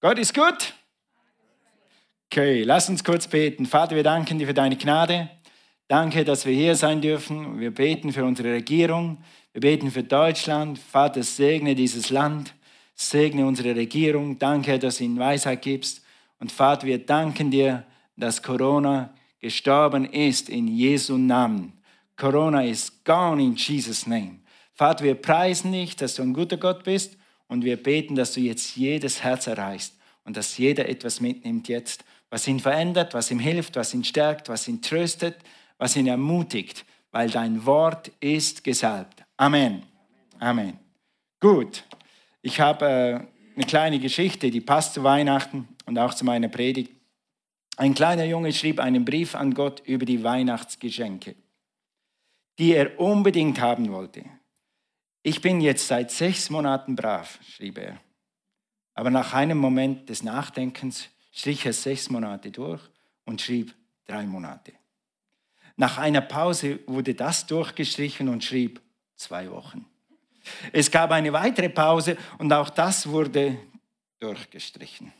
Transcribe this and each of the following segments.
Gott ist gut? Okay, lass uns kurz beten. Vater, wir danken dir für deine Gnade. Danke, dass wir hier sein dürfen. Wir beten für unsere Regierung. Wir beten für Deutschland. Vater, segne dieses Land. Segne unsere Regierung. Danke, dass du ihnen Weisheit gibst. Und Vater, wir danken dir, dass Corona gestorben ist in Jesu Namen. Corona is gone in Jesus' name. Vater, wir preisen dich, dass du ein guter Gott bist und wir beten, dass du jetzt jedes Herz erreichst und dass jeder etwas mitnimmt jetzt, was ihn verändert, was ihm hilft, was ihn stärkt, was ihn tröstet, was ihn ermutigt, weil dein Wort ist gesalbt. Amen. Amen. Gut, ich habe äh, eine kleine Geschichte, die passt zu Weihnachten und auch zu meiner Predigt. Ein kleiner Junge schrieb einen Brief an Gott über die Weihnachtsgeschenke, die er unbedingt haben wollte. Ich bin jetzt seit sechs Monaten brav, schrieb er. Aber nach einem Moment des Nachdenkens strich er sechs Monate durch und schrieb drei Monate. Nach einer Pause wurde das durchgestrichen und schrieb zwei Wochen. Es gab eine weitere Pause und auch das wurde durchgestrichen.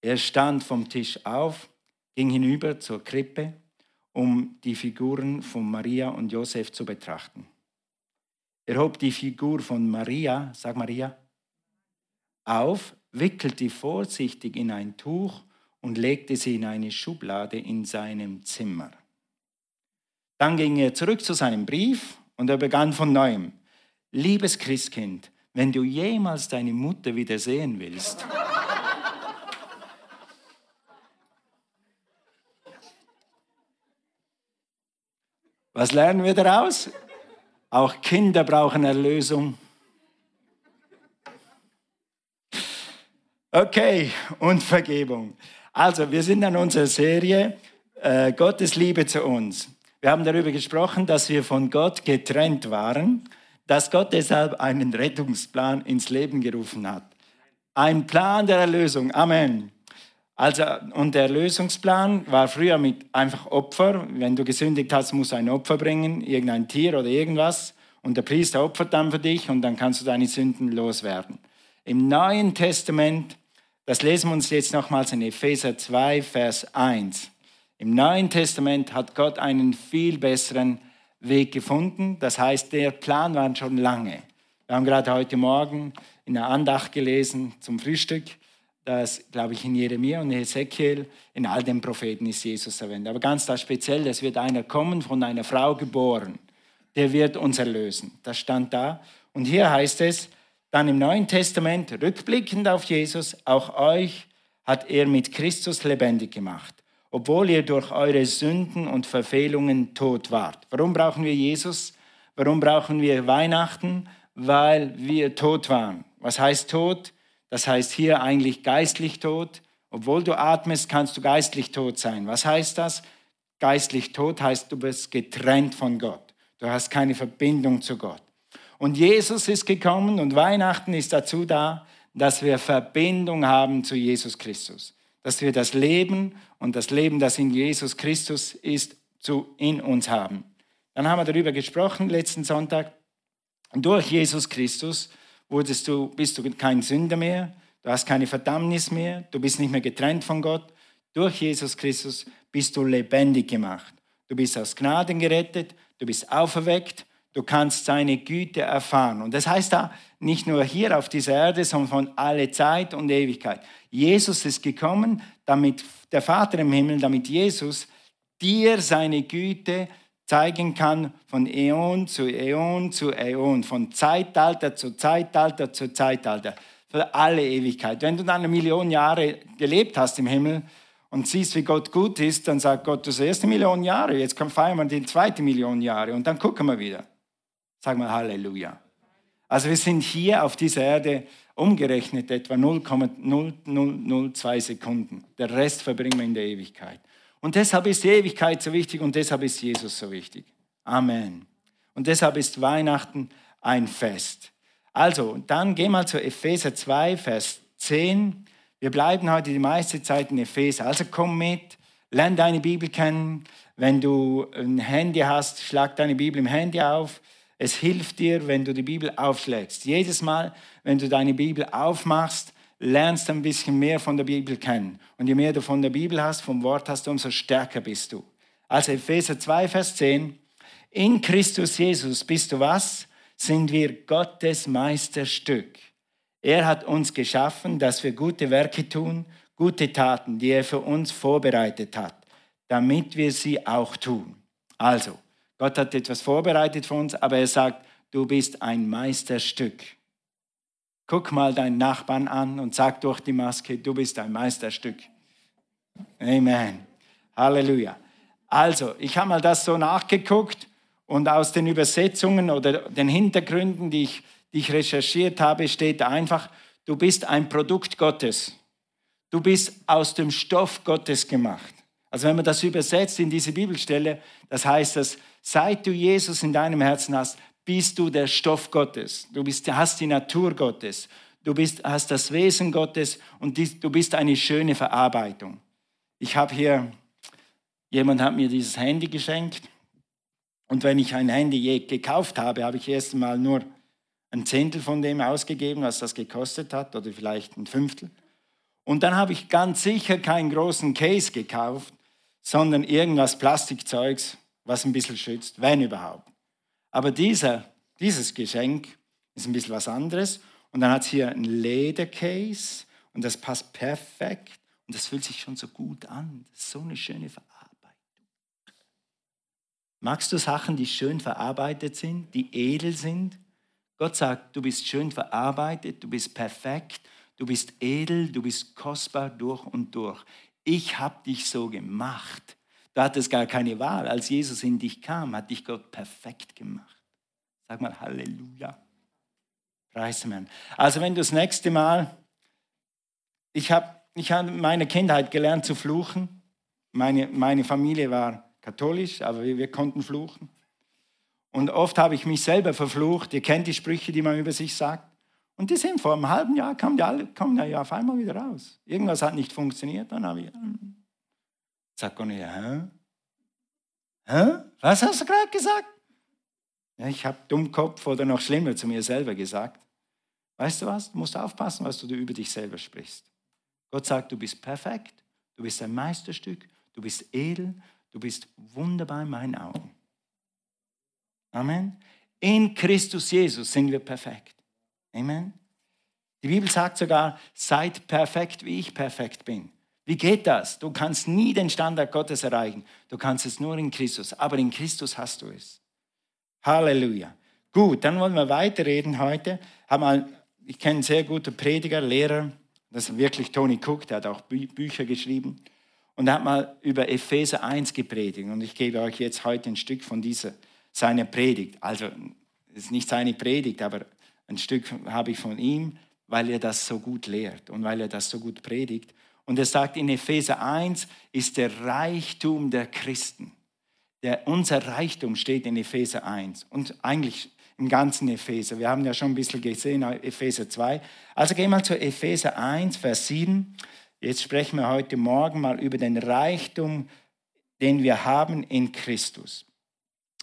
Er stand vom Tisch auf, ging hinüber zur Krippe, um die Figuren von Maria und Josef zu betrachten. Er hob die Figur von Maria, sag Maria, auf, wickelte vorsichtig in ein Tuch und legte sie in eine Schublade in seinem Zimmer. Dann ging er zurück zu seinem Brief und er begann von neuem. Liebes Christkind, wenn du jemals deine Mutter wieder sehen willst, Was lernen wir daraus? Auch Kinder brauchen Erlösung. Okay, und Vergebung. Also, wir sind an unserer Serie äh, Gottes Liebe zu uns. Wir haben darüber gesprochen, dass wir von Gott getrennt waren, dass Gott deshalb einen Rettungsplan ins Leben gerufen hat. Ein Plan der Erlösung. Amen. Also, und der Lösungsplan war früher mit einfach Opfer. Wenn du gesündigt hast, musst du ein Opfer bringen, irgendein Tier oder irgendwas. Und der Priester opfert dann für dich und dann kannst du deine Sünden loswerden. Im Neuen Testament, das lesen wir uns jetzt nochmals in Epheser 2, Vers 1. Im Neuen Testament hat Gott einen viel besseren Weg gefunden. Das heißt, der Plan war schon lange. Wir haben gerade heute Morgen in der Andacht gelesen zum Frühstück das, glaube ich, in Jeremia und Ezekiel, in all den Propheten ist Jesus erwähnt. Aber ganz da speziell, es wird einer kommen, von einer Frau geboren, der wird uns erlösen. Das stand da. Und hier heißt es, dann im Neuen Testament, rückblickend auf Jesus, auch euch hat er mit Christus lebendig gemacht, obwohl ihr durch eure Sünden und Verfehlungen tot wart. Warum brauchen wir Jesus? Warum brauchen wir Weihnachten? Weil wir tot waren. Was heißt tot? Das heißt hier eigentlich geistlich tot. Obwohl du atmest, kannst du geistlich tot sein. Was heißt das? Geistlich tot heißt, du bist getrennt von Gott. Du hast keine Verbindung zu Gott. Und Jesus ist gekommen und Weihnachten ist dazu da, dass wir Verbindung haben zu Jesus Christus. Dass wir das Leben und das Leben, das in Jesus Christus ist, zu, in uns haben. Dann haben wir darüber gesprochen letzten Sonntag. Durch Jesus Christus wurdest du, bist du kein Sünder mehr, du hast keine Verdammnis mehr, du bist nicht mehr getrennt von Gott. Durch Jesus Christus bist du lebendig gemacht. Du bist aus Gnaden gerettet, du bist auferweckt, du kannst seine Güte erfahren. Und das heißt da nicht nur hier auf dieser Erde, sondern von alle Zeit und Ewigkeit. Jesus ist gekommen, damit der Vater im Himmel, damit Jesus dir seine Güte zeigen kann von Äon zu Äon zu Äon, von Zeitalter zu Zeitalter zu Zeitalter, für alle Ewigkeit. Wenn du dann eine Million Jahre gelebt hast im Himmel und siehst, wie Gott gut ist, dann sagt Gott, das erste Million Jahre, jetzt kommt feiern wir die zweite Million Jahre und dann gucken wir wieder. Sag mal Halleluja. Also wir sind hier auf dieser Erde umgerechnet etwa 0,0002 Sekunden. Der Rest verbringen wir in der Ewigkeit. Und deshalb ist die Ewigkeit so wichtig und deshalb ist Jesus so wichtig. Amen. Und deshalb ist Weihnachten ein Fest. Also, dann geh mal zu Epheser 2, Vers 10. Wir bleiben heute die meiste Zeit in Epheser. Also komm mit, lern deine Bibel kennen. Wenn du ein Handy hast, schlag deine Bibel im Handy auf. Es hilft dir, wenn du die Bibel aufschlägst. Jedes Mal, wenn du deine Bibel aufmachst, lernst ein bisschen mehr von der Bibel kennen. Und je mehr du von der Bibel hast, vom Wort hast, umso stärker bist du. Also Epheser 2, Vers 10. In Christus Jesus bist du was? Sind wir Gottes Meisterstück. Er hat uns geschaffen, dass wir gute Werke tun, gute Taten, die er für uns vorbereitet hat, damit wir sie auch tun. Also, Gott hat etwas vorbereitet für uns, aber er sagt, du bist ein Meisterstück. Guck mal deinen Nachbarn an und sag durch die Maske, du bist ein Meisterstück. Amen. Halleluja. Also, ich habe mal das so nachgeguckt und aus den Übersetzungen oder den Hintergründen, die ich, die ich recherchiert habe, steht einfach, du bist ein Produkt Gottes. Du bist aus dem Stoff Gottes gemacht. Also wenn man das übersetzt in diese Bibelstelle, das heißt, dass seit du Jesus in deinem Herzen hast, bist du der Stoff Gottes. Du bist, hast die Natur Gottes. Du bist, hast das Wesen Gottes und die, du bist eine schöne Verarbeitung. Ich habe hier, jemand hat mir dieses Handy geschenkt. Und wenn ich ein Handy je gekauft habe, habe ich erst einmal nur ein Zehntel von dem ausgegeben, was das gekostet hat, oder vielleicht ein Fünftel. Und dann habe ich ganz sicher keinen großen Case gekauft, sondern irgendwas Plastikzeugs, was ein bisschen schützt, wenn überhaupt. Aber dieser, dieses Geschenk ist ein bisschen was anderes. Und dann hat es hier ein Ledercase und das passt perfekt und das fühlt sich schon so gut an. Das ist so eine schöne Verarbeitung. Magst du Sachen, die schön verarbeitet sind, die edel sind? Gott sagt, du bist schön verarbeitet, du bist perfekt, du bist edel, du bist kostbar durch und durch. Ich habe dich so gemacht. Du hattest gar keine Wahl. Als Jesus in dich kam, hat dich Gott perfekt gemacht. Sag mal Halleluja. Preis Also wenn du das nächste Mal, ich habe ich hab meine Kindheit gelernt zu fluchen. Meine, meine Familie war katholisch, aber wir, wir konnten fluchen. Und oft habe ich mich selber verflucht. Ihr kennt die Sprüche, die man über sich sagt. Und die sind vor einem halben Jahr, kamen die, alle, kamen die auf einmal wieder raus. Irgendwas hat nicht funktioniert. Dann habe ich, Cornelia, hä? Hä? Was hast du gerade gesagt? Ja, ich habe Dummkopf oder noch schlimmer zu mir selber gesagt. Weißt du was? Du musst aufpassen, was du über dich selber sprichst. Gott sagt, du bist perfekt, du bist ein Meisterstück, du bist edel, du bist wunderbar in meinen Augen. Amen. In Christus Jesus sind wir perfekt. Amen. Die Bibel sagt sogar, seid perfekt, wie ich perfekt bin. Wie geht das? Du kannst nie den Standard Gottes erreichen. Du kannst es nur in Christus. Aber in Christus hast du es. Halleluja. Gut, dann wollen wir weiterreden heute. Ich kenne einen sehr guten Prediger, Lehrer. Das ist wirklich Tony Cook, der hat auch Bü Bücher geschrieben. Und er hat mal über Epheser 1 gepredigt. Und ich gebe euch jetzt heute ein Stück von dieser, seiner Predigt. Also, es ist nicht seine Predigt, aber ein Stück habe ich von ihm, weil er das so gut lehrt und weil er das so gut predigt. Und er sagt in Epheser 1 ist der Reichtum der Christen. Der, unser Reichtum steht in Epheser 1 und eigentlich im ganzen Epheser. Wir haben ja schon ein bisschen gesehen, Epheser 2. Also gehen wir zu Epheser 1, Vers 7. Jetzt sprechen wir heute Morgen mal über den Reichtum, den wir haben in Christus.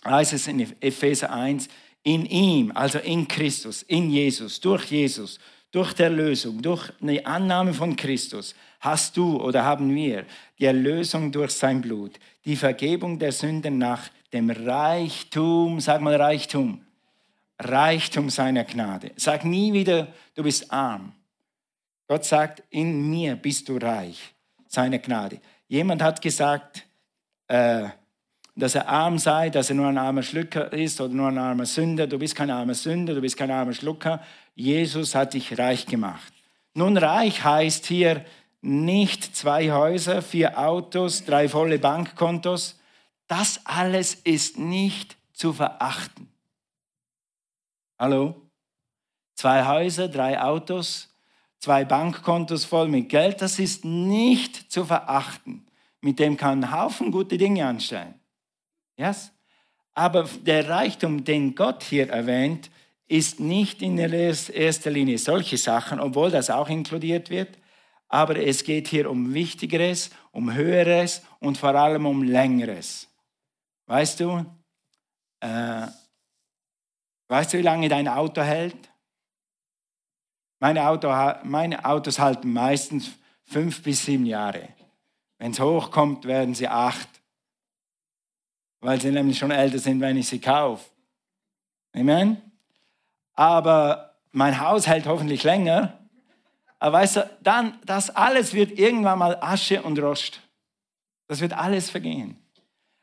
Heißt es in Epheser 1, in ihm, also in Christus, in Jesus, durch Jesus, durch die Erlösung, durch eine Annahme von Christus hast du oder haben wir die Erlösung durch sein Blut, die Vergebung der Sünden nach dem Reichtum, sag mal Reichtum, Reichtum seiner Gnade. Sag nie wieder, du bist arm. Gott sagt, in mir bist du reich, seine Gnade. Jemand hat gesagt, äh, dass er arm sei, dass er nur ein armer Schlucker ist oder nur ein armer Sünder. Du bist kein armer Sünder, du bist kein armer Schlucker. Jesus hat dich reich gemacht. Nun, reich heißt hier nicht zwei Häuser, vier Autos, drei volle Bankkontos. Das alles ist nicht zu verachten. Hallo? Zwei Häuser, drei Autos, zwei Bankkontos voll mit Geld, das ist nicht zu verachten. Mit dem kann ein Haufen gute Dinge anstellen. Yes? Aber der Reichtum, den Gott hier erwähnt, ist nicht in erster Linie solche Sachen, obwohl das auch inkludiert wird. Aber es geht hier um Wichtigeres, um Höheres und vor allem um Längeres. Weißt du, äh, weißt du, wie lange dein Auto hält? Meine, Auto, meine Autos halten meistens fünf bis sieben Jahre. Wenn es hochkommt, werden sie acht, weil sie nämlich schon älter sind, wenn ich sie kaufe. Amen? Aber mein Haus hält hoffentlich länger. Aber weißt du, dann, das alles wird irgendwann mal Asche und Rost. Das wird alles vergehen.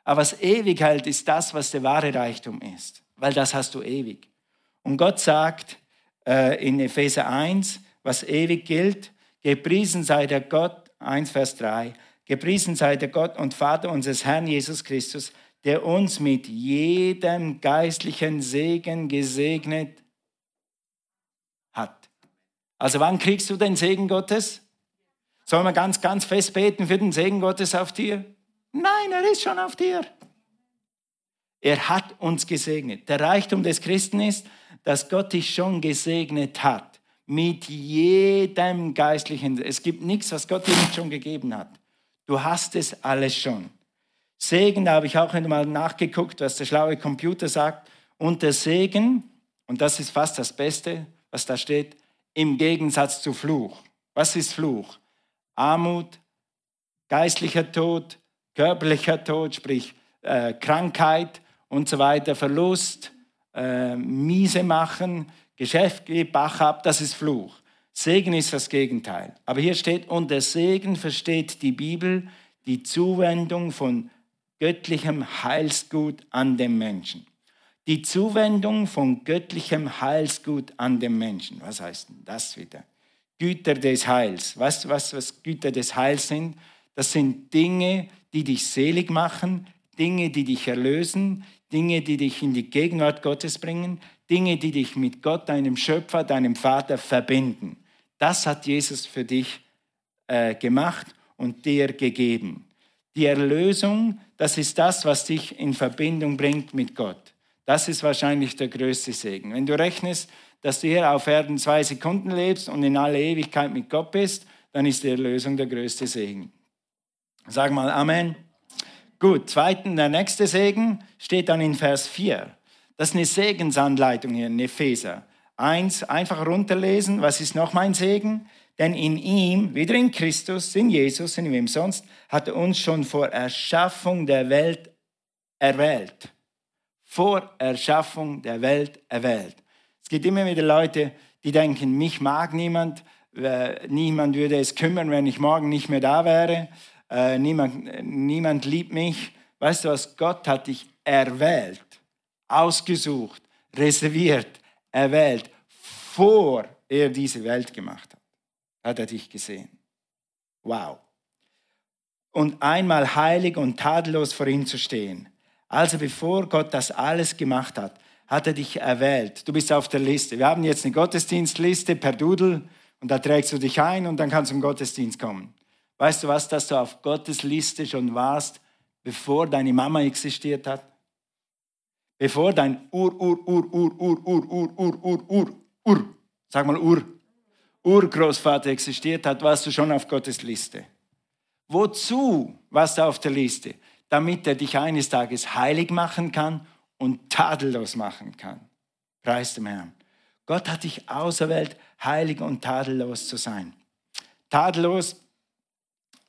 Aber was ewig hält, ist das, was der wahre Reichtum ist, weil das hast du ewig. Und Gott sagt äh, in Epheser 1, was ewig gilt, gepriesen sei der Gott, 1 Vers 3, gepriesen sei der Gott und Vater unseres Herrn Jesus Christus, der uns mit jedem geistlichen Segen gesegnet hat. Also wann kriegst du den Segen Gottes? Sollen wir ganz, ganz fest beten für den Segen Gottes auf dir? Nein, er ist schon auf dir. Er hat uns gesegnet. Der Reichtum des Christen ist, dass Gott dich schon gesegnet hat. Mit jedem geistlichen. Es gibt nichts, was Gott dir nicht schon gegeben hat. Du hast es alles schon. Segen, da habe ich auch mal nachgeguckt, was der schlaue Computer sagt. Und der Segen, und das ist fast das Beste, was da steht, im Gegensatz zu Fluch. Was ist Fluch? Armut, geistlicher Tod, körperlicher Tod, sprich äh, Krankheit und so weiter, Verlust, äh, miese machen, Geschäft geht Bach ab, das ist Fluch. Segen ist das Gegenteil. Aber hier steht, unter Segen versteht die Bibel die Zuwendung von göttlichem Heilsgut an den Menschen. Die Zuwendung von göttlichem Heilsgut an den Menschen. Was heißt denn das wieder? Güter des Heils. Weißt was, was Güter des Heils sind? Das sind Dinge, die dich selig machen, Dinge, die dich erlösen, Dinge, die dich in die Gegenwart Gottes bringen, Dinge, die dich mit Gott, deinem Schöpfer, deinem Vater verbinden. Das hat Jesus für dich äh, gemacht und dir gegeben. Die Erlösung, das ist das, was dich in Verbindung bringt mit Gott. Das ist wahrscheinlich der größte Segen. Wenn du rechnest, dass du hier auf Erden zwei Sekunden lebst und in aller Ewigkeit mit Gott bist, dann ist die Erlösung der größte Segen. Sag mal Amen. Gut, zweitens, der nächste Segen steht dann in Vers 4. Das ist eine Segensanleitung hier in Epheser. Eins, einfach runterlesen, was ist noch mein Segen? Denn in ihm, wieder in Christus, in Jesus, in wem sonst, hat er uns schon vor Erschaffung der Welt erwählt. Vor Erschaffung der Welt erwählt. Es gibt immer wieder Leute, die denken, mich mag niemand, äh, niemand würde es kümmern, wenn ich morgen nicht mehr da wäre, äh, niemand, niemand liebt mich. Weißt du was, Gott hat dich erwählt, ausgesucht, reserviert, erwählt, vor er diese Welt gemacht hat. Hat er dich gesehen. Wow. Und einmal heilig und tadellos vor ihm zu stehen. Also bevor Gott das alles gemacht hat, hat er dich erwählt. Du bist auf der Liste. Wir haben jetzt eine Gottesdienstliste per Doodle und da trägst du dich ein und dann kannst du im Gottesdienst kommen. Weißt du was, dass du auf Gottes Liste schon warst, bevor deine Mama existiert hat? Bevor dein Ur, Ur, Ur, Ur, Ur, Ur, Ur, Ur, Ur, Ur, Ur, sag mal Ur, Urgroßvater existiert hat, warst du schon auf Gottes Liste. Wozu warst du auf der Liste? Damit er dich eines Tages heilig machen kann und tadellos machen kann. Preis dem Herrn. Gott hat dich auserwählt, heilig und tadellos zu sein. Tadellos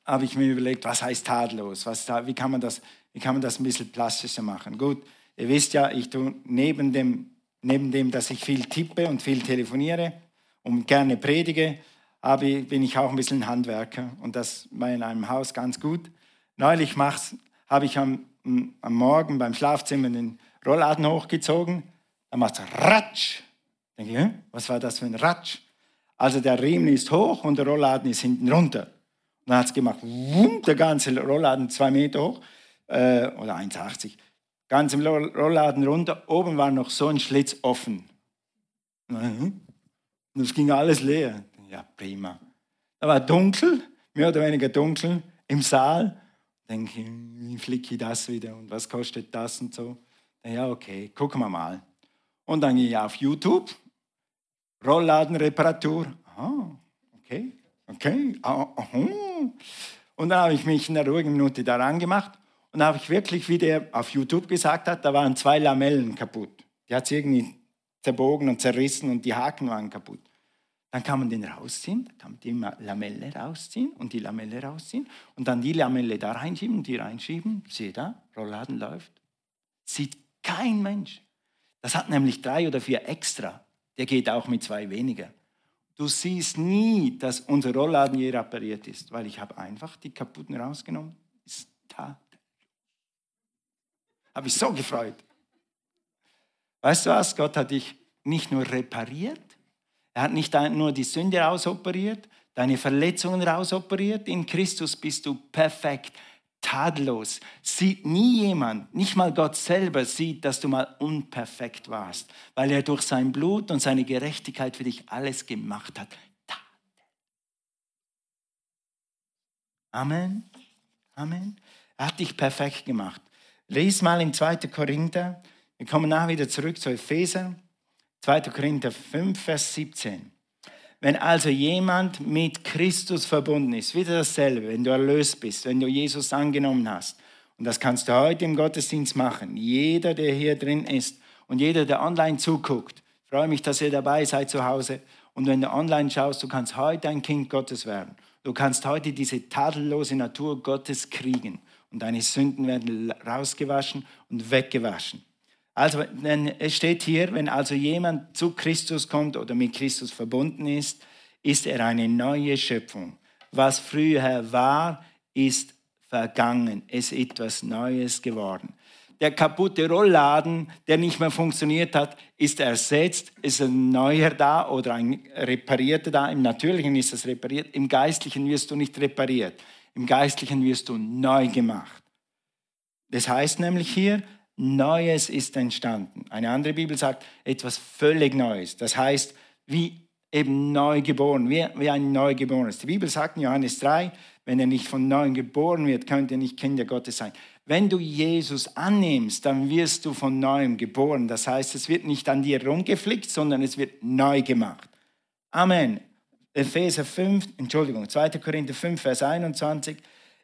habe ich mir überlegt, was heißt tadellos? Was, wie, kann man das, wie kann man das ein bisschen plastischer machen? Gut, ihr wisst ja, ich tue neben dem, neben dem, dass ich viel tippe und viel telefoniere und gerne predige, habe, bin ich auch ein bisschen Handwerker und das war in einem Haus ganz gut. Neulich habe ich am, am Morgen beim Schlafzimmer den Rollladen hochgezogen, dann macht es Ratsch. Denke ich, was war das für ein Ratsch? Also der Riemen ist hoch und der Rollladen ist hinten runter. Und dann hat es gemacht, wumm, der ganze Rollladen zwei Meter hoch äh, oder 1,80. Ganz im Rollladen runter, oben war noch so ein Schlitz offen. Und es ging alles leer. Ja, prima. Da war dunkel, mehr oder weniger dunkel, im Saal. Denke ich, wie flicke ich das wieder und was kostet das und so. Ja, okay, gucken wir mal. Und dann gehe ich auf YouTube, Rollladenreparatur. Ah, okay, okay. Ah, und dann habe ich mich in der ruhigen Minute daran gemacht und habe ich wirklich, wie der auf YouTube gesagt hat, da waren zwei Lamellen kaputt. Die hat es irgendwie zerbogen und zerrissen und die Haken waren kaputt. Dann kann man den rausziehen, dann kann man die Lamelle rausziehen und die Lamelle rausziehen und dann die Lamelle da reinschieben und die reinschieben. Seht da, Rollladen läuft. Sieht kein Mensch. Das hat nämlich drei oder vier extra. Der geht auch mit zwei weniger. Du siehst nie, dass unser Rollladen je repariert ist, weil ich habe einfach die kaputten rausgenommen. Ist da. Habe ich so gefreut. Weißt du was? Gott hat dich nicht nur repariert, er hat nicht nur die Sünde rausoperiert, deine Verletzungen rausoperiert. In Christus bist du perfekt, tadellos. Sieht nie jemand, nicht mal Gott selber sieht, dass du mal unperfekt warst, weil er durch sein Blut und seine Gerechtigkeit für dich alles gemacht hat. Amen. Amen. Er hat dich perfekt gemacht. Lies mal in 2. Korinther. Wir kommen nachher wieder zurück zu Epheser. 2. Korinther 5, Vers 17. Wenn also jemand mit Christus verbunden ist, wieder dasselbe, wenn du erlöst bist, wenn du Jesus angenommen hast, und das kannst du heute im Gottesdienst machen, jeder, der hier drin ist und jeder, der online zuguckt, freue mich, dass ihr dabei seid zu Hause. Und wenn du online schaust, du kannst heute ein Kind Gottes werden. Du kannst heute diese tadellose Natur Gottes kriegen und deine Sünden werden rausgewaschen und weggewaschen. Also es steht hier, wenn also jemand zu Christus kommt oder mit Christus verbunden ist, ist er eine neue Schöpfung. Was früher war, ist vergangen. Ist etwas Neues geworden. Der kaputte Rollladen, der nicht mehr funktioniert hat, ist ersetzt. Ist ein neuer da oder ein reparierter da. Im Natürlichen ist es repariert. Im Geistlichen wirst du nicht repariert. Im Geistlichen wirst du neu gemacht. Das heißt nämlich hier, Neues ist entstanden. Eine andere Bibel sagt etwas völlig Neues. Das heißt, wie eben neu geboren, wie, wie ein Neugeborenes. Die Bibel sagt in Johannes 3, wenn er nicht von neuem geboren wird, könnt ihr nicht Kinder Gottes sein. Wenn du Jesus annimmst, dann wirst du von neuem geboren. Das heißt, es wird nicht an dir rumgeflickt, sondern es wird neu gemacht. Amen. Epheser 5, Entschuldigung, 2. Korinther 5, Vers 21.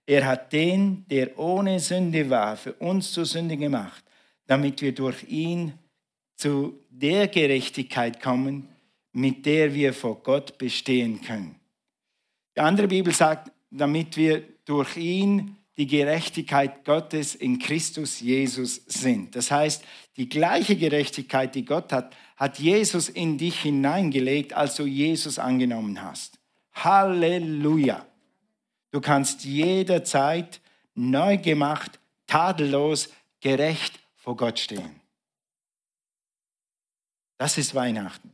Er hat den, der ohne Sünde war, für uns zur Sünde gemacht, damit wir durch ihn zu der Gerechtigkeit kommen, mit der wir vor Gott bestehen können. Die andere Bibel sagt, damit wir durch ihn die Gerechtigkeit Gottes in Christus Jesus sind. Das heißt, die gleiche Gerechtigkeit, die Gott hat, hat Jesus in dich hineingelegt, als du Jesus angenommen hast. Halleluja. Du kannst jederzeit neu gemacht, tadellos, gerecht vor Gott stehen. Das ist Weihnachten.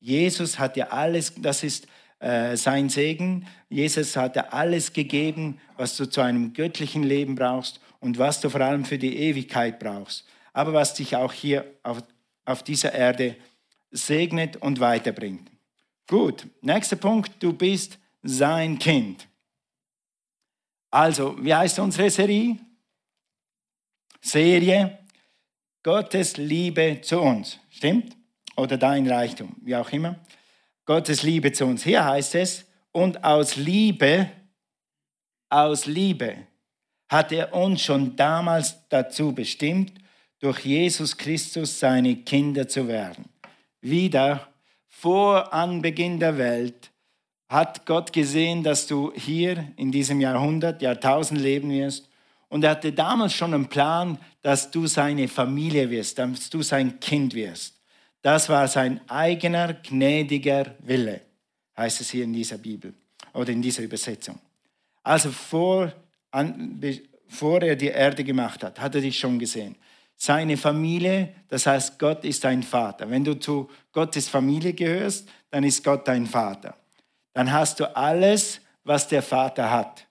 Jesus hat dir alles, das ist äh, sein Segen. Jesus hat dir alles gegeben, was du zu einem göttlichen Leben brauchst und was du vor allem für die Ewigkeit brauchst. Aber was dich auch hier auf, auf dieser Erde segnet und weiterbringt. Gut, nächster Punkt, du bist sein Kind. Also, wie heißt unsere Serie? Serie Gottes Liebe zu uns. Stimmt? Oder dein Reichtum, wie auch immer. Gottes Liebe zu uns. Hier heißt es, und aus Liebe, aus Liebe hat er uns schon damals dazu bestimmt, durch Jesus Christus seine Kinder zu werden. Wieder vor Anbeginn der Welt hat Gott gesehen, dass du hier in diesem Jahrhundert, Jahrtausend leben wirst. Und er hatte damals schon einen Plan, dass du seine Familie wirst, dass du sein Kind wirst. Das war sein eigener gnädiger Wille, heißt es hier in dieser Bibel oder in dieser Übersetzung. Also vor, an, bevor er die Erde gemacht hat, hat er dich schon gesehen. Seine Familie, das heißt, Gott ist dein Vater. Wenn du zu Gottes Familie gehörst, dann ist Gott dein Vater dann hast du alles, was der Vater hat.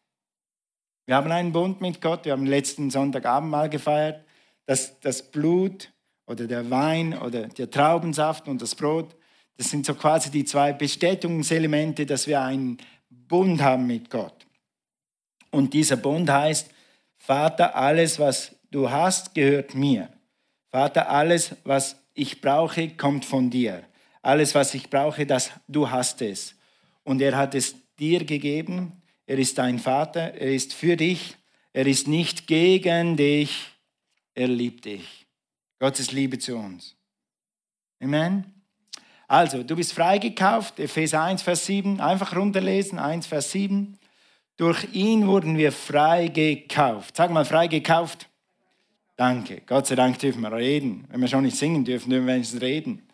Wir haben einen Bund mit Gott, wir haben letzten Sonntagabend mal gefeiert, dass das Blut oder der Wein oder der Traubensaft und das Brot, das sind so quasi die zwei Bestätigungselemente, dass wir einen Bund haben mit Gott. Und dieser Bund heißt, Vater, alles, was du hast, gehört mir. Vater, alles, was ich brauche, kommt von dir. Alles, was ich brauche, das, du hast es und er hat es dir gegeben. Er ist dein Vater, er ist für dich, er ist nicht gegen dich, er liebt dich. Gottes Liebe zu uns. Amen. Also, du bist freigekauft, Epheser 1, Vers 7, einfach runterlesen, 1, Vers 7. Durch ihn wurden wir freigekauft. Sag mal, freigekauft. Danke. Gott sei Dank dürfen wir reden. Wenn wir schon nicht singen dürfen, dürfen wir wenigstens reden.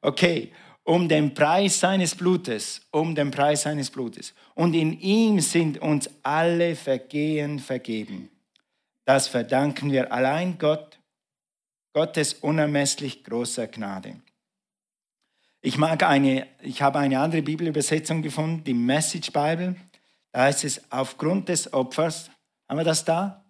Okay. Um den Preis seines Blutes, um den Preis seines Blutes. Und in ihm sind uns alle Vergehen vergeben. Das verdanken wir allein Gott, Gottes unermesslich großer Gnade. Ich mag eine, ich habe eine andere Bibelübersetzung gefunden, die Message Bible. Da heißt es, aufgrund des Opfers, haben wir das da?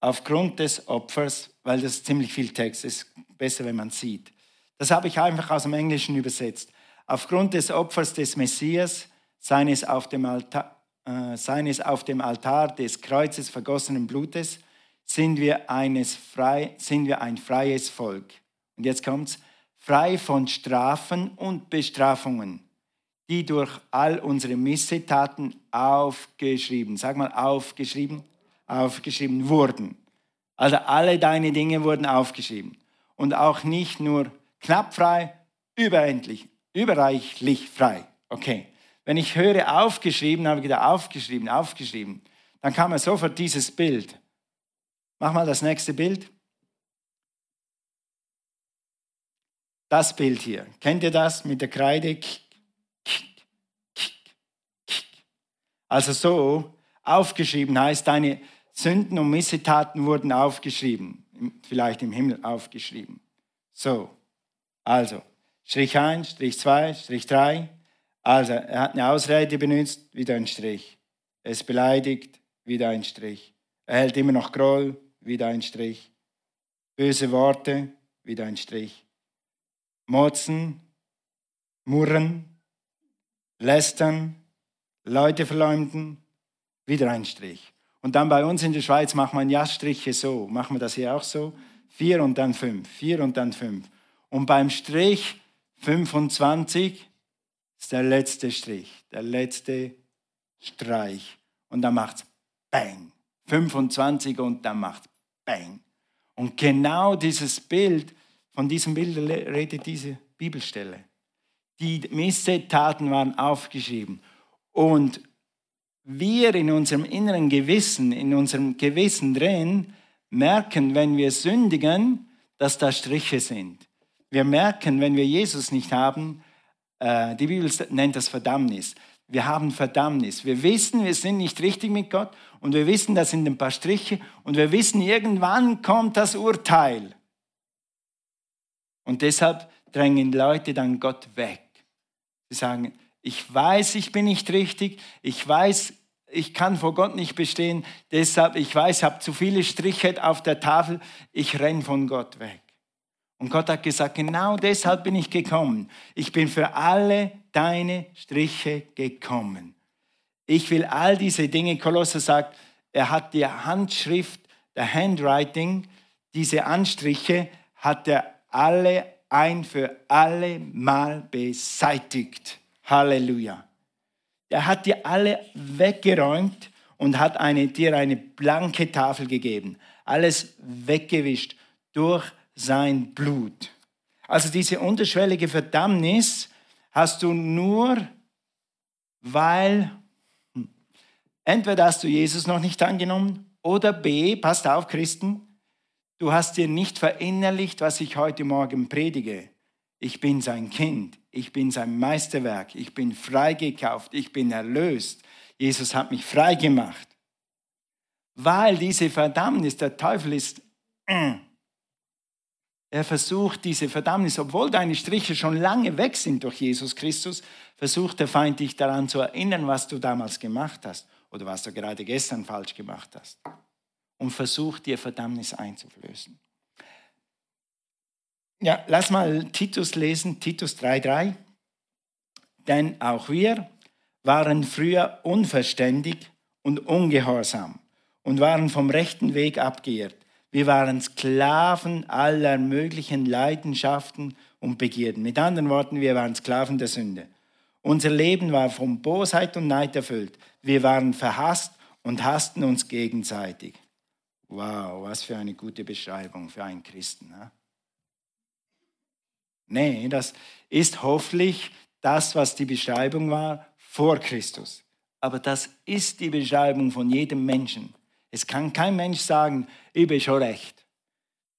Aufgrund des Opfers, weil das ziemlich viel Text ist, besser, wenn man sieht. Das habe ich einfach aus dem Englischen übersetzt. Aufgrund des Opfers des Messias, seines auf dem Altar, äh, seines auf dem Altar des Kreuzes vergossenen Blutes, sind wir, eines frei, sind wir ein freies Volk. Und jetzt kommt's frei von Strafen und Bestrafungen, die durch all unsere Missetaten aufgeschrieben, sag mal aufgeschrieben, aufgeschrieben wurden. Also alle deine Dinge wurden aufgeschrieben. Und auch nicht nur knapp frei, überendlich, überreichlich frei. Okay. Wenn ich höre aufgeschrieben, habe ich gedacht, aufgeschrieben, aufgeschrieben, dann kam mir sofort dieses Bild. Mach mal das nächste Bild. Das Bild hier. Kennt ihr das mit der Kreide? Also so, aufgeschrieben heißt, deine Sünden und Missetaten wurden aufgeschrieben. Vielleicht im Himmel aufgeschrieben. So, also, Strich 1, Strich 2, Strich 3. Also, er hat eine Ausrede benutzt, wieder ein Strich. Er ist beleidigt, wieder ein Strich. Er hält immer noch Groll, wieder ein Strich. Böse Worte, wieder ein Strich motzen, murren, lästern, Leute verleumden, wieder ein Strich. Und dann bei uns in der Schweiz macht man Ja-Striche so. Machen wir das hier auch so? Vier und dann fünf, vier und dann fünf. Und beim Strich 25 ist der letzte Strich, der letzte Streich. Und dann macht es Bang. 25 und dann macht Bang. Und genau dieses Bild von diesem Bild redet diese Bibelstelle. Die Missetaten waren aufgeschrieben. Und wir in unserem inneren Gewissen, in unserem Gewissen drin, merken, wenn wir sündigen, dass da Striche sind. Wir merken, wenn wir Jesus nicht haben, äh, die Bibel nennt das Verdammnis. Wir haben Verdammnis. Wir wissen, wir sind nicht richtig mit Gott und wir wissen, das sind ein paar Striche und wir wissen, irgendwann kommt das Urteil. Und deshalb drängen Leute dann Gott weg. Sie sagen, ich weiß, ich bin nicht richtig, ich weiß, ich kann vor Gott nicht bestehen, deshalb, ich weiß, ich habe zu viele Striche auf der Tafel, ich renne von Gott weg. Und Gott hat gesagt, genau deshalb bin ich gekommen. Ich bin für alle deine Striche gekommen. Ich will all diese Dinge, Kolosser sagt, er hat die Handschrift, der Handwriting, diese Anstriche hat er alle ein für alle Mal beseitigt. Halleluja. Er hat dir alle weggeräumt und hat eine, dir eine blanke Tafel gegeben. Alles weggewischt durch sein Blut. Also diese unterschwellige Verdammnis hast du nur, weil hm, entweder hast du Jesus noch nicht angenommen oder B, passt auf Christen, Du hast dir nicht verinnerlicht, was ich heute Morgen predige. Ich bin sein Kind, ich bin sein Meisterwerk, ich bin freigekauft, ich bin erlöst. Jesus hat mich frei gemacht. Weil diese Verdammnis, der Teufel ist, äh, er versucht diese Verdammnis, obwohl deine Striche schon lange weg sind durch Jesus Christus, versucht der Feind dich daran zu erinnern, was du damals gemacht hast oder was du gerade gestern falsch gemacht hast und versucht, dir Verdammnis einzuflößen. Ja, lass mal Titus lesen, Titus 3,3. Denn auch wir waren früher unverständig und ungehorsam und waren vom rechten Weg abgeirrt. Wir waren Sklaven aller möglichen Leidenschaften und Begierden. Mit anderen Worten, wir waren Sklaven der Sünde. Unser Leben war von Bosheit und Neid erfüllt. Wir waren verhasst und hassten uns gegenseitig. Wow, was für eine gute Beschreibung für einen Christen. Ne? Nee, das ist hoffentlich das, was die Beschreibung war vor Christus. Aber das ist die Beschreibung von jedem Menschen. Es kann kein Mensch sagen, ich bin schon recht.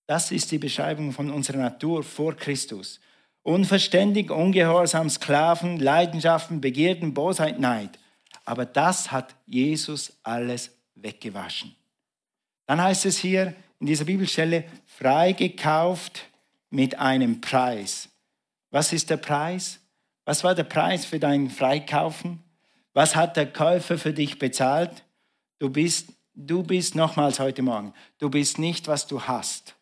Das ist die Beschreibung von unserer Natur vor Christus. Unverständig, ungehorsam, Sklaven, Leidenschaften, Begierden, Bosheit, Neid. Aber das hat Jesus alles weggewaschen. Dann heißt es hier in dieser Bibelstelle, freigekauft mit einem Preis. Was ist der Preis? Was war der Preis für dein Freikaufen? Was hat der Käufer für dich bezahlt? Du bist, du bist nochmals heute Morgen, du bist nicht, was du hast.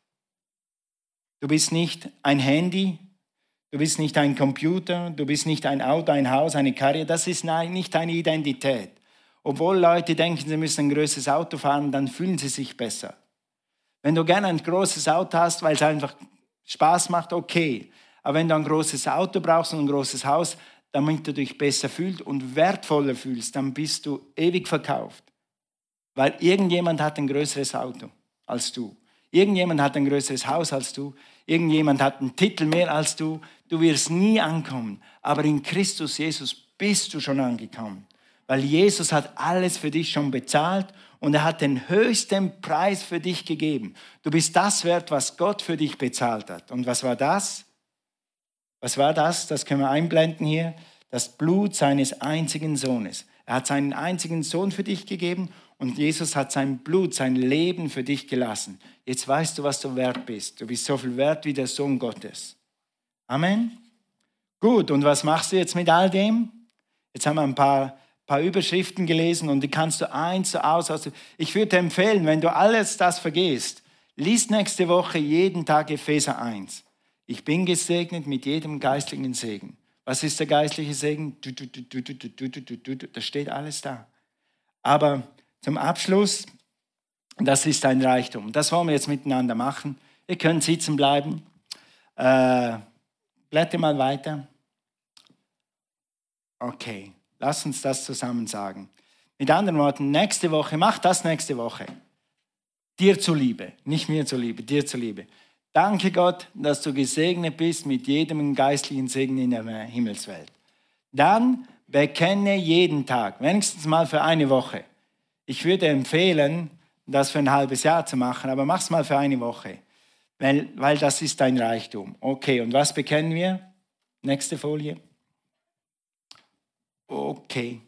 Du bist nicht ein Handy, du bist nicht ein Computer, du bist nicht ein Auto, ein Haus, eine Karriere. Das ist nicht deine Identität. Obwohl Leute denken, sie müssen ein größeres Auto fahren, dann fühlen sie sich besser. Wenn du gerne ein großes Auto hast, weil es einfach Spaß macht, okay. Aber wenn du ein großes Auto brauchst und ein großes Haus, damit du dich besser fühlst und wertvoller fühlst, dann bist du ewig verkauft. Weil irgendjemand hat ein größeres Auto als du. Irgendjemand hat ein größeres Haus als du. Irgendjemand hat einen Titel mehr als du. Du wirst nie ankommen. Aber in Christus Jesus bist du schon angekommen. Weil Jesus hat alles für dich schon bezahlt und er hat den höchsten Preis für dich gegeben. Du bist das wert, was Gott für dich bezahlt hat. Und was war das? Was war das? Das können wir einblenden hier. Das Blut seines einzigen Sohnes. Er hat seinen einzigen Sohn für dich gegeben und Jesus hat sein Blut, sein Leben für dich gelassen. Jetzt weißt du, was du wert bist. Du bist so viel wert wie der Sohn Gottes. Amen. Gut, und was machst du jetzt mit all dem? Jetzt haben wir ein paar paar Überschriften gelesen und die kannst du eins zu aus. Also ich würde empfehlen, wenn du alles das vergisst, lies nächste Woche jeden Tag Epheser 1. Ich bin gesegnet mit jedem geistlichen Segen. Was ist der geistliche Segen? Da steht alles da. Aber zum Abschluss, das ist ein Reichtum. Das wollen wir jetzt miteinander machen. Ihr könnt sitzen bleiben. Äh, blätter mal weiter. Okay. Lass uns das zusammen sagen. Mit anderen Worten, nächste Woche, mach das nächste Woche. Dir zuliebe, nicht mir zuliebe, dir zuliebe. Danke Gott, dass du gesegnet bist mit jedem geistlichen Segen in der Himmelswelt. Dann bekenne jeden Tag, wenigstens mal für eine Woche. Ich würde empfehlen, das für ein halbes Jahr zu machen, aber mach es mal für eine Woche, weil, weil das ist dein Reichtum. Okay, und was bekennen wir? Nächste Folie. Okay.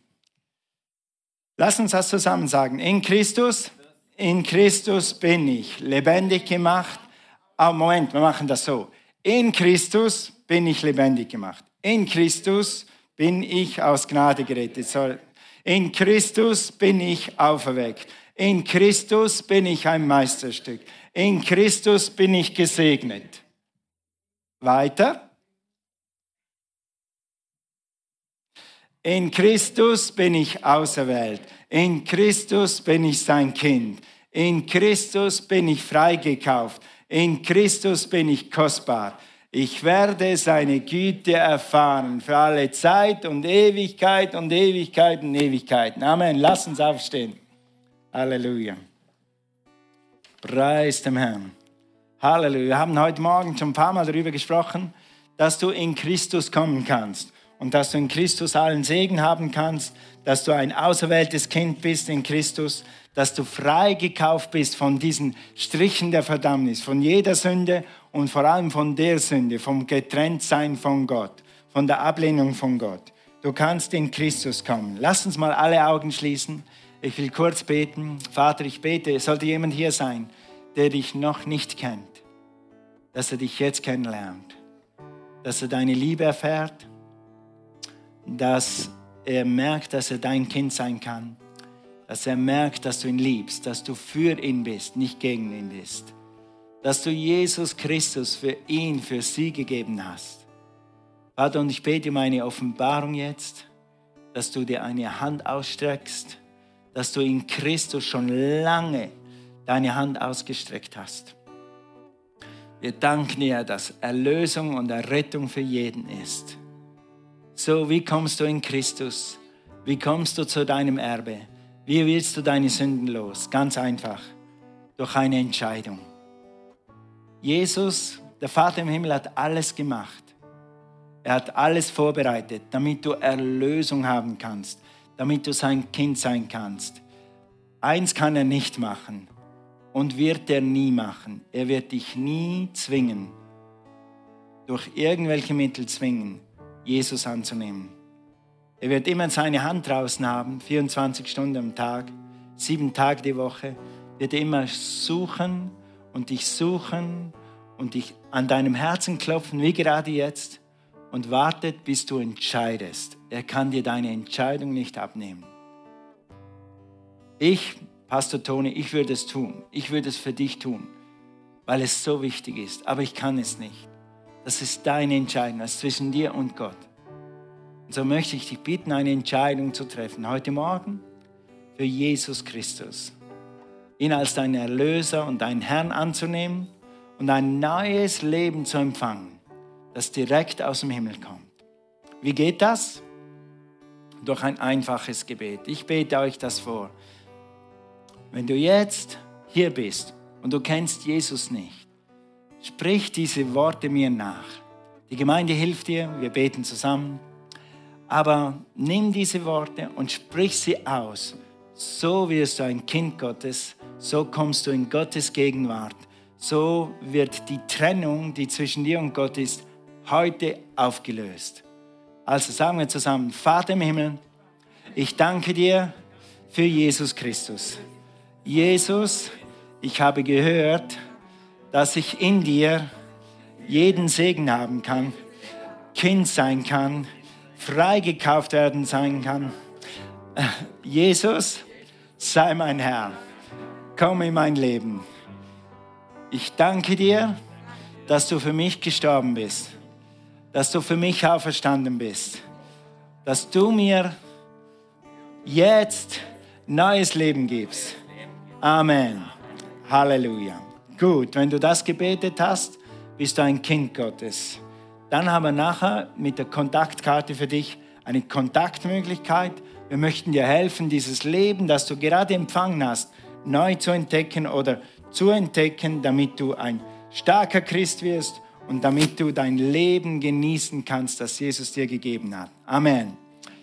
Lass uns das zusammen sagen. In Christus, in Christus bin ich lebendig gemacht. Ah, Moment, wir machen das so. In Christus bin ich lebendig gemacht. In Christus bin ich aus Gnade gerettet. In Christus bin ich auferweckt. In Christus bin ich ein Meisterstück. In Christus bin ich gesegnet. Weiter. In Christus bin ich auserwählt. In Christus bin ich sein Kind. In Christus bin ich freigekauft. In Christus bin ich kostbar. Ich werde seine Güte erfahren für alle Zeit und Ewigkeit und Ewigkeit und Ewigkeiten. Amen. Lass uns aufstehen. Halleluja. Preis dem Herrn. Halleluja. Wir haben heute Morgen schon ein paar Mal darüber gesprochen, dass du in Christus kommen kannst und dass du in Christus allen Segen haben kannst, dass du ein auserwähltes Kind bist in Christus, dass du frei gekauft bist von diesen Strichen der Verdammnis, von jeder Sünde und vor allem von der Sünde, vom Getrenntsein von Gott, von der Ablehnung von Gott. Du kannst in Christus kommen. Lass uns mal alle Augen schließen. Ich will kurz beten. Vater, ich bete, es sollte jemand hier sein, der dich noch nicht kennt, dass er dich jetzt kennenlernt, dass er deine Liebe erfährt dass er merkt, dass er dein Kind sein kann, dass er merkt, dass du ihn liebst, dass du für ihn bist, nicht gegen ihn bist, dass du Jesus Christus für ihn, für sie gegeben hast. Vater, und ich bete um eine Offenbarung jetzt, dass du dir eine Hand ausstreckst, dass du in Christus schon lange deine Hand ausgestreckt hast. Wir danken dir, dass Erlösung und Errettung für jeden ist. So, wie kommst du in Christus? Wie kommst du zu deinem Erbe? Wie willst du deine Sünden los? Ganz einfach, durch eine Entscheidung. Jesus, der Vater im Himmel, hat alles gemacht, Er hat alles vorbereitet, damit du Erlösung haben kannst, damit du sein Kind sein kannst. Eins kann er nicht machen und wird er nie machen. Er wird dich nie zwingen, durch irgendwelche Mittel zwingen, Jesus anzunehmen. Er wird immer seine Hand draußen haben, 24 Stunden am Tag, sieben Tage die Woche, wird er immer suchen und dich suchen und dich an deinem Herzen klopfen, wie gerade jetzt, und wartet, bis du entscheidest. Er kann dir deine Entscheidung nicht abnehmen. Ich, Pastor Toni, ich würde es tun. Ich würde es für dich tun, weil es so wichtig ist. Aber ich kann es nicht. Das ist deine Entscheidung, das ist zwischen dir und Gott. Und so möchte ich dich bitten, eine Entscheidung zu treffen. Heute Morgen für Jesus Christus. Ihn als deinen Erlöser und deinen Herrn anzunehmen und ein neues Leben zu empfangen, das direkt aus dem Himmel kommt. Wie geht das? Durch ein einfaches Gebet. Ich bete euch das vor. Wenn du jetzt hier bist und du kennst Jesus nicht, sprich diese Worte mir nach. Die Gemeinde hilft dir, wir beten zusammen. Aber nimm diese Worte und sprich sie aus. So wirst du ein Kind Gottes, so kommst du in Gottes Gegenwart. So wird die Trennung, die zwischen dir und Gott ist, heute aufgelöst. Also sagen wir zusammen, Vater im Himmel, ich danke dir für Jesus Christus. Jesus, ich habe gehört, dass ich in dir jeden Segen haben kann, Kind sein kann, freigekauft werden sein kann. Jesus, sei mein Herr, komm in mein Leben. Ich danke dir, dass du für mich gestorben bist, dass du für mich auferstanden bist, dass du mir jetzt neues Leben gibst. Amen. Halleluja. Gut, wenn du das gebetet hast, bist du ein Kind Gottes. Dann haben wir nachher mit der Kontaktkarte für dich eine Kontaktmöglichkeit. Wir möchten dir helfen, dieses Leben, das du gerade empfangen hast, neu zu entdecken oder zu entdecken, damit du ein starker Christ wirst und damit du dein Leben genießen kannst, das Jesus dir gegeben hat. Amen.